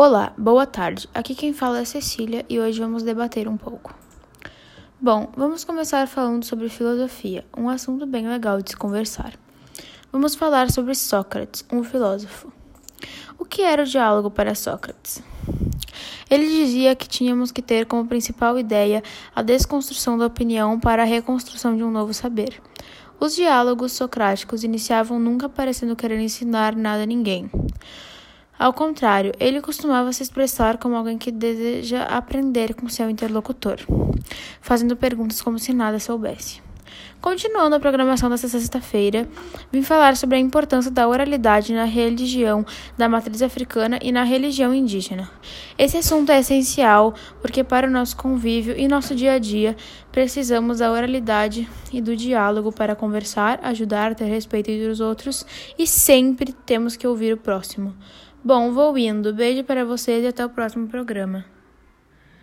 Olá, boa tarde. Aqui quem fala é Cecília e hoje vamos debater um pouco. Bom, vamos começar falando sobre filosofia, um assunto bem legal de se conversar. Vamos falar sobre Sócrates, um filósofo. O que era o diálogo para Sócrates? Ele dizia que tínhamos que ter como principal ideia a desconstrução da opinião para a reconstrução de um novo saber. Os diálogos socráticos iniciavam nunca parecendo querer ensinar nada a ninguém. Ao contrário, ele costumava se expressar como alguém que deseja aprender com seu interlocutor, fazendo perguntas como se nada soubesse. Continuando a programação desta sexta-feira, vim falar sobre a importância da oralidade na religião da matriz africana e na religião indígena. Esse assunto é essencial porque, para o nosso convívio e nosso dia a dia, precisamos da oralidade e do diálogo para conversar, ajudar, ter respeito entre os outros e sempre temos que ouvir o próximo. Bom, vou indo. Beijo para vocês e até o próximo programa.